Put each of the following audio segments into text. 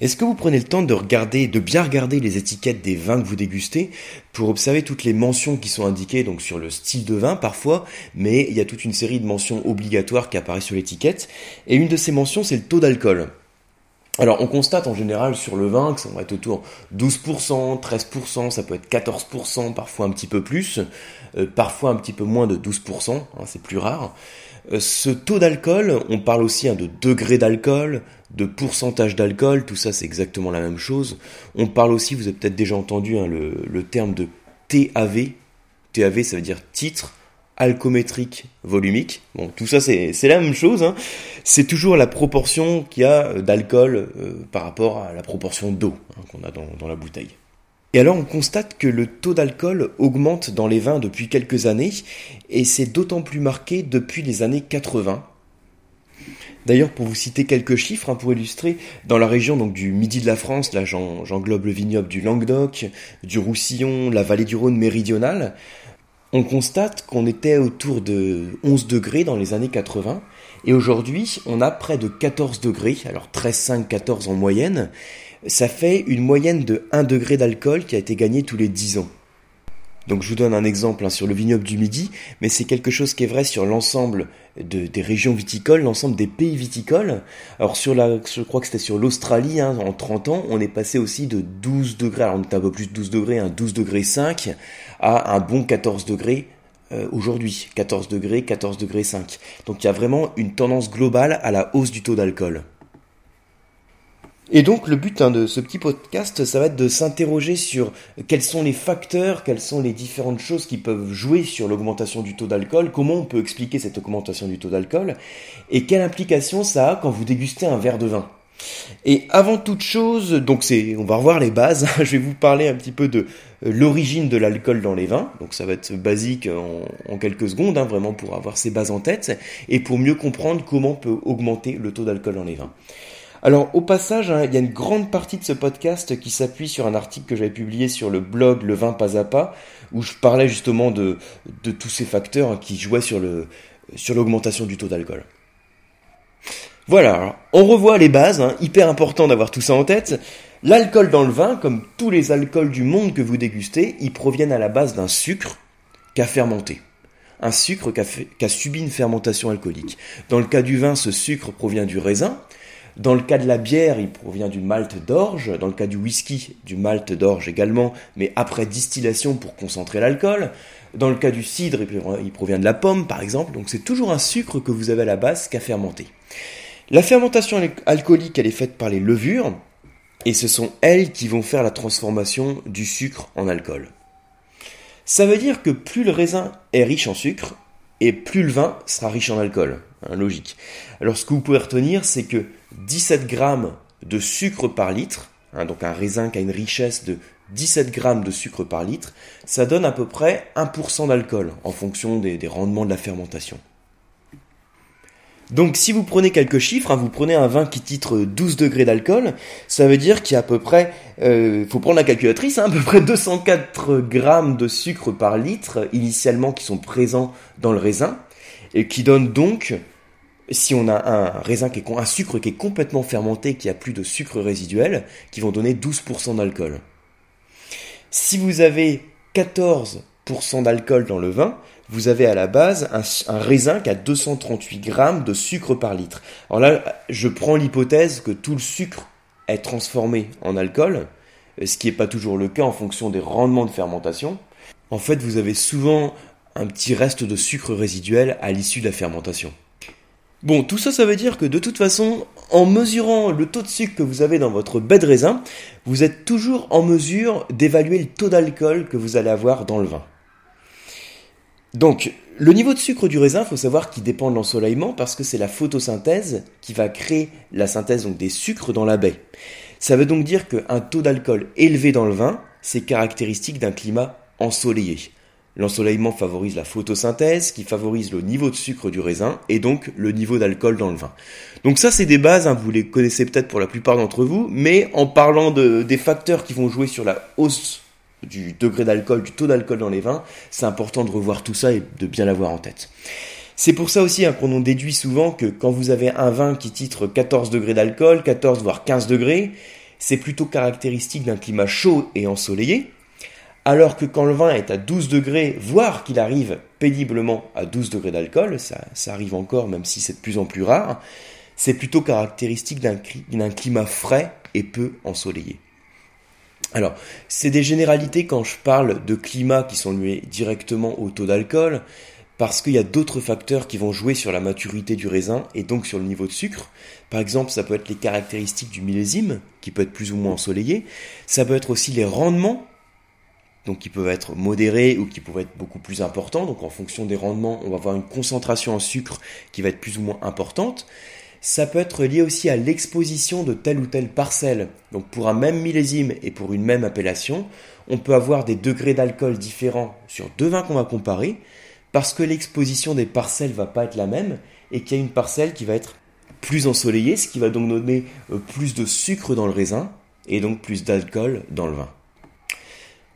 Est-ce que vous prenez le temps de regarder, de bien regarder les étiquettes des vins que vous dégustez pour observer toutes les mentions qui sont indiquées donc sur le style de vin parfois, mais il y a toute une série de mentions obligatoires qui apparaissent sur l'étiquette et une de ces mentions c'est le taux d'alcool. Alors on constate en général sur le vin que ça va être autour 12%, 13%, ça peut être 14%, parfois un petit peu plus, euh, parfois un petit peu moins de 12%, hein, c'est plus rare. Euh, ce taux d'alcool, on parle aussi hein, de degré d'alcool, de pourcentage d'alcool, tout ça c'est exactement la même chose. On parle aussi, vous avez peut-être déjà entendu hein, le, terme de TAV. TAV ça veut dire titre alcométrique volumique. Bon, tout ça c'est la même chose. Hein. C'est toujours la proportion qu'il y a d'alcool euh, par rapport à la proportion d'eau qu'on a dans la bouteille. Et alors on constate que le taux d'alcool augmente dans les vins depuis quelques années, et c'est d'autant plus marqué depuis les années 80. D'ailleurs, pour vous citer quelques chiffres, hein, pour illustrer, dans la région donc du midi de la France, là j'englobe le vignoble du Languedoc, du Roussillon, la vallée du Rhône méridionale, on constate qu'on était autour de 11 degrés dans les années 80, et aujourd'hui on a près de 14 degrés, alors 13, 5, 14 en moyenne, ça fait une moyenne de 1 degré d'alcool qui a été gagné tous les 10 ans. Donc je vous donne un exemple hein, sur le vignoble du Midi, mais c'est quelque chose qui est vrai sur l'ensemble des régions viticoles, l'ensemble des pays viticoles. Alors sur la, je crois que c'était sur l'Australie, hein, en 30 ans, on est passé aussi de 12 degrés, alors on était un peu plus de 12 degrés, un 12 degrés 5, à un bon 14 degrés euh, aujourd'hui. 14 degrés, 14 degrés 5. Donc il y a vraiment une tendance globale à la hausse du taux d'alcool. Et donc le but hein, de ce petit podcast, ça va être de s'interroger sur quels sont les facteurs, quelles sont les différentes choses qui peuvent jouer sur l'augmentation du taux d'alcool, comment on peut expliquer cette augmentation du taux d'alcool, et quelle implication ça a quand vous dégustez un verre de vin. Et avant toute chose, donc c'est, on va revoir les bases. je vais vous parler un petit peu de euh, l'origine de l'alcool dans les vins. Donc ça va être basique en, quelques secondes, hein, vraiment pour avoir ces bases en tête et pour mieux comprendre comment peut augmenter le taux d'alcool dans les vins. Alors au passage, hein, il y a une grande partie de ce podcast qui s'appuie sur un article que j'avais publié sur le blog Le vin pas à pas, où je parlais justement de, tous ces facteurs hein, qui jouaient sur l'augmentation du taux d'alcool. Voilà, on revoit les bases, hein, hyper important d'avoir tout ça en tête. L'alcool dans le vin, comme tous les alcools du monde que vous dégustez, ils proviennent à la base d'un sucre qu'a fermenté. Un sucre qui a subi une fermentation alcoolique. Dans le cas du vin, ce sucre provient du raisin, dans le cas de la bière, il provient du malt d'orge. Dans le cas du whisky, du malt d'orge également, mais après distillation pour concentrer l'alcool. Dans le cas du cidre, il provient de la pomme, par exemple. Donc c'est toujours un sucre que vous avez à la base qu'à fermenter. La fermentation alcoolique, elle est faite par les levures, et ce sont elles qui vont faire la transformation du sucre en alcool. Ça veut dire que plus le raisin est riche en sucre, et plus le vin sera riche en alcool. Hein, logique. Alors ce que vous pouvez retenir, c'est que 17 grammes de sucre par litre, hein, donc un raisin qui a une richesse de 17 grammes de sucre par litre, ça donne à peu près 1% d'alcool en fonction des, rendements de la fermentation. Donc si vous prenez quelques chiffres, hein, vous prenez un vin qui titre 12 degrés d'alcool, ça veut dire qu'il y a à peu près, euh, faut prendre la calculatrice, hein, à peu près 204 grammes de sucre par litre initialement qui sont présents dans le raisin, et qui donnent donc si on a un raisin qui est un sucre qui est complètement fermenté, qui a plus de sucre résiduel, qui vont donner 12% d'alcool. Si vous avez 14% d'alcool dans le vin, vous avez à la base un, raisin qui a 238 grammes de sucre par litre. Alors là, je prends l'hypothèse que tout le sucre est transformé en alcool, ce qui n'est pas toujours le cas en fonction des rendements de fermentation. En fait, vous avez souvent un petit reste de sucre résiduel à l'issue de la fermentation. Bon, tout ça, ça veut dire que de toute façon, en mesurant le taux de sucre que vous avez dans votre baie de raisin, vous êtes toujours en mesure d'évaluer le taux d'alcool que vous allez avoir dans le vin. Donc, le niveau de sucre du raisin, il faut savoir qu'il dépend de l'ensoleillement parce que c'est la photosynthèse qui va créer la synthèse donc, des sucres dans la baie. Ça veut donc dire qu'un taux d'alcool élevé dans le vin, c'est caractéristique d'un climat ensoleillé. L'ensoleillement favorise la photosynthèse, qui favorise le niveau de sucre du raisin et donc le niveau d'alcool dans le vin. Donc ça, c'est des bases, hein, vous les connaissez peut-être pour la plupart d'entre vous, mais en parlant de, des facteurs qui vont jouer sur la hausse du degré d'alcool, du taux d'alcool dans les vins, c'est important de revoir tout ça et de bien l'avoir en tête. C'est pour ça aussi hein, qu'on en déduit souvent que quand vous avez un vin qui titre 14 degrés d'alcool, 14 voire 15 degrés, c'est plutôt caractéristique d'un climat chaud et ensoleillé, alors que quand le vin est à 12 degrés, voire qu'il arrive péniblement à 12 degrés d'alcool, ça, ça, arrive encore même si c'est de plus en plus rare, c'est plutôt caractéristique d'un climat frais et peu ensoleillé. Alors, c'est des généralités quand je parle de climat qui sont liés directement au taux d'alcool, parce qu'il y a d'autres facteurs qui vont jouer sur la maturité du raisin et donc sur le niveau de sucre. Par exemple, ça peut être les caractéristiques du millésime, qui peut être plus ou moins ensoleillé. Ça peut être aussi les rendements, donc qui peuvent être modérés ou qui peuvent être beaucoup plus importants. Donc en fonction des rendements, on va avoir une concentration en sucre qui va être plus ou moins importante. Ça peut être lié aussi à l'exposition de telle ou telle parcelle. Donc pour un même millésime et pour une même appellation, on peut avoir des degrés d'alcool différents sur deux vins qu'on va comparer parce que l'exposition des parcelles va pas être la même et qu'il y a une parcelle qui va être plus ensoleillée, ce qui va donc donner euh, plus de sucre dans le raisin et donc plus d'alcool dans le vin.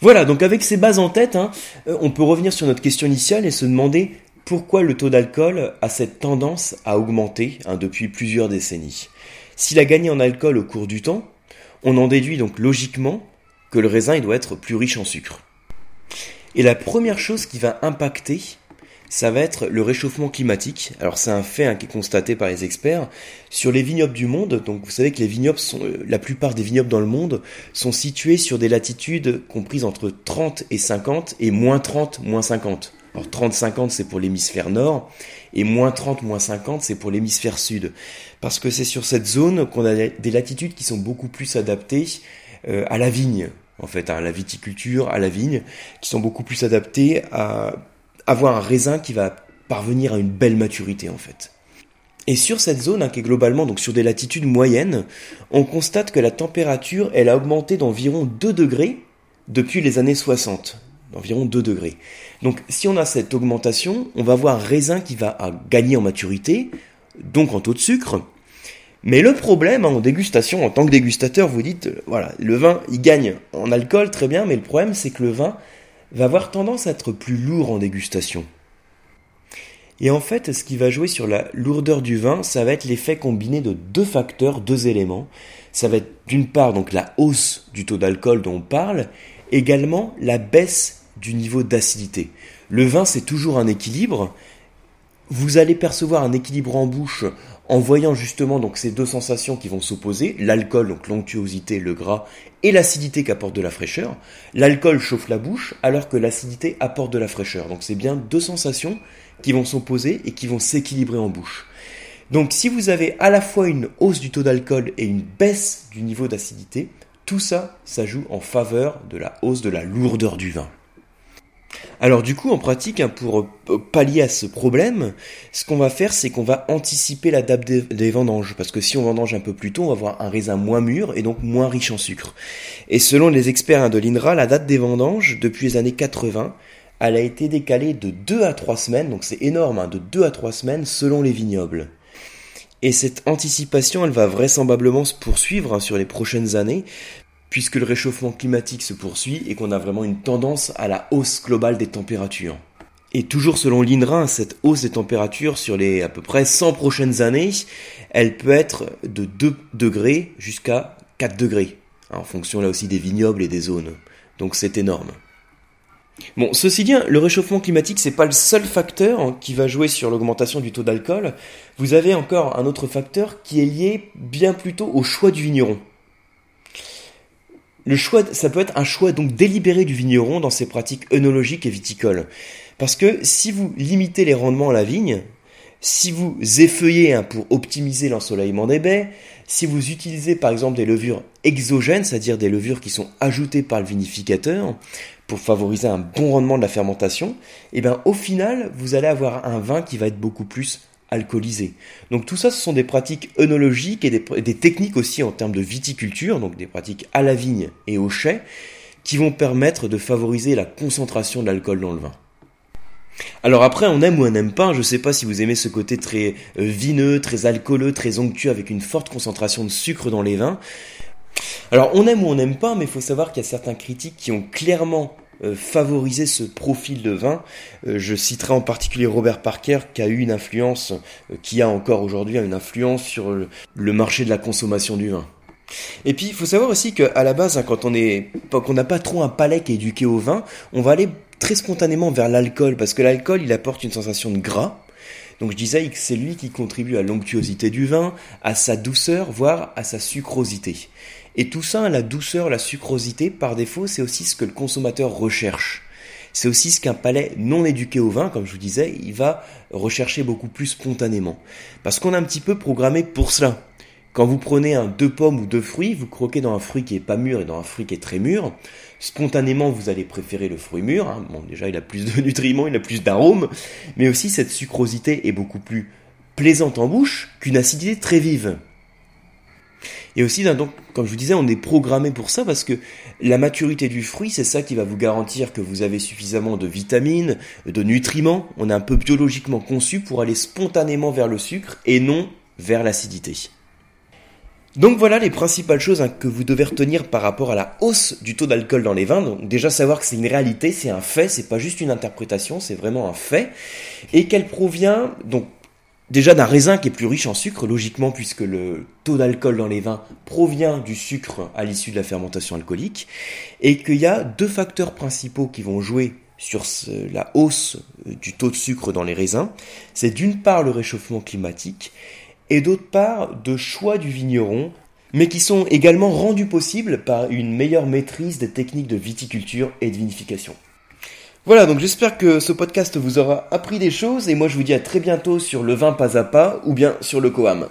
Voilà, donc avec ces bases en tête, hein, euh, on peut revenir sur notre question initiale et se demander pourquoi le taux d'alcool a cette tendance à augmenter hein, depuis plusieurs décennies? S'il a gagné en alcool au cours du temps, on en déduit donc logiquement que le raisin il doit être plus riche en sucre. Et la première chose qui va impacter, ça va être le réchauffement climatique. Alors c'est un fait hein, qui est constaté par les experts sur les vignobles du monde. Donc vous savez que les vignobles sont, euh, la plupart des vignobles dans le monde sont situés sur des latitudes comprises entre 30 et 50 et moins 30, moins 50. Alors 30-50 c'est pour l'hémisphère nord et moins 30, moins 50 c'est pour l'hémisphère sud. Parce que c'est sur cette zone qu'on a des latitudes qui sont beaucoup plus adaptées euh, à la vigne, en fait, à la viticulture, à la vigne, qui sont beaucoup plus adaptées à avoir un raisin qui va parvenir à une belle maturité en fait. Et sur cette zone, hein, qui est globalement donc sur des latitudes moyennes, on constate que la température, elle a augmenté d'environ 2 degrés depuis les années 60 d'environ 2 degrés. Donc si on a cette augmentation, on va avoir un raisin qui va gagner en maturité, donc en taux de sucre. Mais le problème hein, en dégustation, en tant que dégustateur, vous dites, euh, voilà, le vin, il gagne en alcool, très bien, mais le problème c'est que le vin va avoir tendance à être plus lourd en dégustation. Et en fait, ce qui va jouer sur la lourdeur du vin, ça va être l'effet combiné de deux facteurs, deux éléments. Ça va être d'une part donc la hausse du taux d'alcool dont on parle, également la baisse du niveau d'acidité. Le vin, c'est toujours un équilibre. Vous allez percevoir un équilibre en bouche en voyant justement donc ces deux sensations qui vont s'opposer, l'alcool, donc l'onctuosité, le gras, et l'acidité qui apporte de la fraîcheur. L'alcool chauffe la bouche alors que l'acidité apporte de la fraîcheur. Donc c'est bien deux sensations qui vont s'opposer et qui vont s'équilibrer en bouche. Donc si vous avez à la fois une hausse du taux d'alcool et une baisse du niveau d'acidité, tout ça, ça joue en faveur de la hausse de la lourdeur du vin. Alors du coup, en pratique, hein, pour euh, pallier à ce problème, ce qu'on va faire, c'est qu'on va anticiper la date des vendanges. Parce que si on vendange un peu plus tôt, on va avoir un raisin moins mûr et donc moins riche en sucre. Et selon les experts hein, de l'INRA, la date des vendanges, depuis les années 80, elle a été décalée de 2 à 3 semaines, donc c'est énorme, hein, de 2 à 3 semaines selon les vignobles. Et cette anticipation, elle va vraisemblablement se poursuivre sur les prochaines années, puisque le réchauffement climatique se poursuit et qu'on a vraiment une tendance à la hausse globale des températures. Et toujours selon l'INRA, cette hausse des températures sur les à peu près 100 prochaines années, elle peut être de 2 degrés jusqu'à 4 degrés, hein, en fonction là aussi des vignobles et des zones. Donc c'est énorme. Bon, ceci dit, le réchauffement climatique, c'est pas le seul facteur qui va jouer sur l'augmentation du taux d'alcool. Vous avez encore un autre facteur qui est lié bien plutôt au choix du vigneron. Le choix, ça peut être un choix donc délibéré du vigneron dans ses pratiques œnologiques et viticoles. Parce que si vous limitez les rendements à la vigne, si vous effeuillez hein, pour optimiser l'ensoleillement des baies, si vous utilisez par exemple des levures exogènes, c'est-à-dire des levures qui sont ajoutées par le vinificateur pour favoriser un bon rendement de la fermentation, et eh bien au final, vous allez avoir un vin qui va être beaucoup plus alcoolisé. Donc tout ça, ce sont des pratiques œnologiques et des, techniques aussi en termes de viticulture, donc des pratiques à la vigne et au chai, qui vont permettre de favoriser la concentration de l'alcool dans le vin. Alors après, on aime ou on n'aime pas, je ne sais pas si vous aimez ce côté très euh, vineux, très alcooleux, très onctueux, avec une forte concentration de sucre dans les vins. Alors on aime ou on n'aime pas, mais il faut savoir qu'il y a certains critiques qui ont clairement favoriser ce profil de vin. Euh, je citerai en particulier Robert Parker qui a eu une influence, euh, qui a encore aujourd'hui une influence sur le marché de la consommation du vin. Et puis, il faut savoir aussi qu'à la base, hein, quand on n'a pas trop un palais qui est éduqué au vin, on va aller très spontanément vers l'alcool, parce que l'alcool, il apporte une sensation de gras. Donc je disais que c'est lui qui contribue à l'onctuosité du vin, à sa douceur, voire à sa sucrosité. Et tout ça, la douceur, la sucrosité, par défaut, c'est aussi ce que le consommateur recherche. C'est aussi ce qu'un palais non éduqué au vin, comme je vous disais, il va rechercher beaucoup plus spontanément. Parce qu'on a un petit peu programmé pour cela. Quand vous prenez un deux pommes ou deux fruits, vous croquez dans un fruit qui est pas mûr et dans un fruit qui est très mûr. Spontanément, vous allez préférer le fruit mûr. Hein. Bon, déjà, il a plus de nutriments, il a plus d'arômes, mais aussi cette sucrosité est beaucoup plus plaisante en bouche qu'une acidité très vive. Et aussi, donc, comme je vous disais, on est programmé pour ça parce que la maturité du fruit, c'est ça qui va vous garantir que vous avez suffisamment de vitamines, de nutriments. On est un peu biologiquement conçu pour aller spontanément vers le sucre et non vers l'acidité. Donc voilà les principales choses hein, que vous devez retenir par rapport à la hausse du taux d'alcool dans les vins. Donc déjà savoir que c'est une réalité, c'est un fait, c'est pas juste une interprétation, c'est vraiment un fait, et qu'elle provient donc déjà d'un raisin qui est plus riche en sucre, logiquement puisque le taux d'alcool dans les vins provient du sucre à l'issue de la fermentation alcoolique, et qu'il y a deux facteurs principaux qui vont jouer sur la hausse du taux de sucre dans les raisins. C'est d'une part le réchauffement climatique et d'autre part de choix du vigneron, mais qui sont également rendus possibles par une meilleure maîtrise des techniques de viticulture et de vinification. Voilà, donc j'espère que ce podcast vous aura appris des choses et moi je vous dis à très bientôt sur le vin pas à pas ou bien sur le Coam.